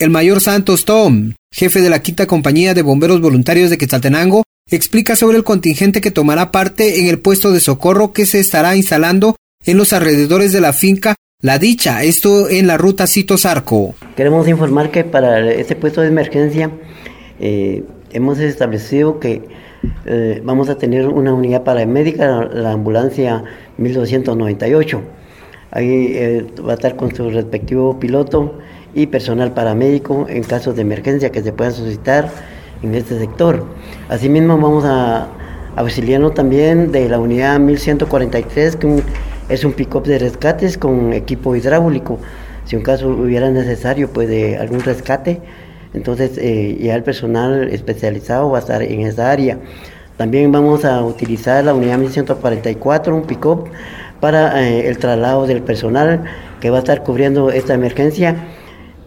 El mayor Santos Tom, jefe de la quinta compañía de bomberos voluntarios de Quetzaltenango, explica sobre el contingente que tomará parte en el puesto de socorro que se estará instalando en los alrededores de la finca La Dicha, esto en la ruta Cito Zarco. Queremos informar que para este puesto de emergencia eh, hemos establecido que eh, vamos a tener una unidad paramédica, la ambulancia 1298. Ahí eh, va a estar con su respectivo piloto y personal paramédico en casos de emergencia que se puedan suscitar en este sector. Asimismo vamos a auxiliarnos también de la unidad 1143, que es un pick-up de rescates con equipo hidráulico. Si un caso hubiera necesario pues de algún rescate, entonces eh, ya el personal especializado va a estar en esa área. También vamos a utilizar la unidad 1144, un pick-up, para eh, el traslado del personal que va a estar cubriendo esta emergencia.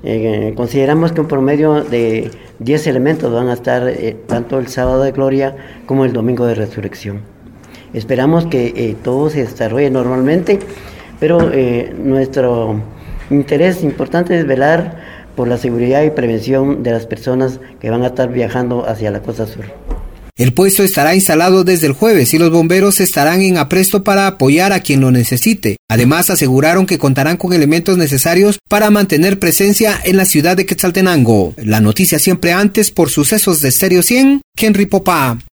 Eh, consideramos que un promedio de 10 elementos van a estar eh, tanto el sábado de gloria como el domingo de resurrección. Esperamos que todo se desarrolle normalmente, pero nuestro interés importante es velar por la seguridad y prevención de las personas que van a estar viajando hacia la costa sur. El puesto estará instalado desde el jueves y los bomberos estarán en apresto para apoyar a quien lo necesite. Además, aseguraron que contarán con elementos necesarios para mantener presencia en la ciudad de Quetzaltenango. La noticia siempre antes por sucesos de Stereo 100, Henry Popá.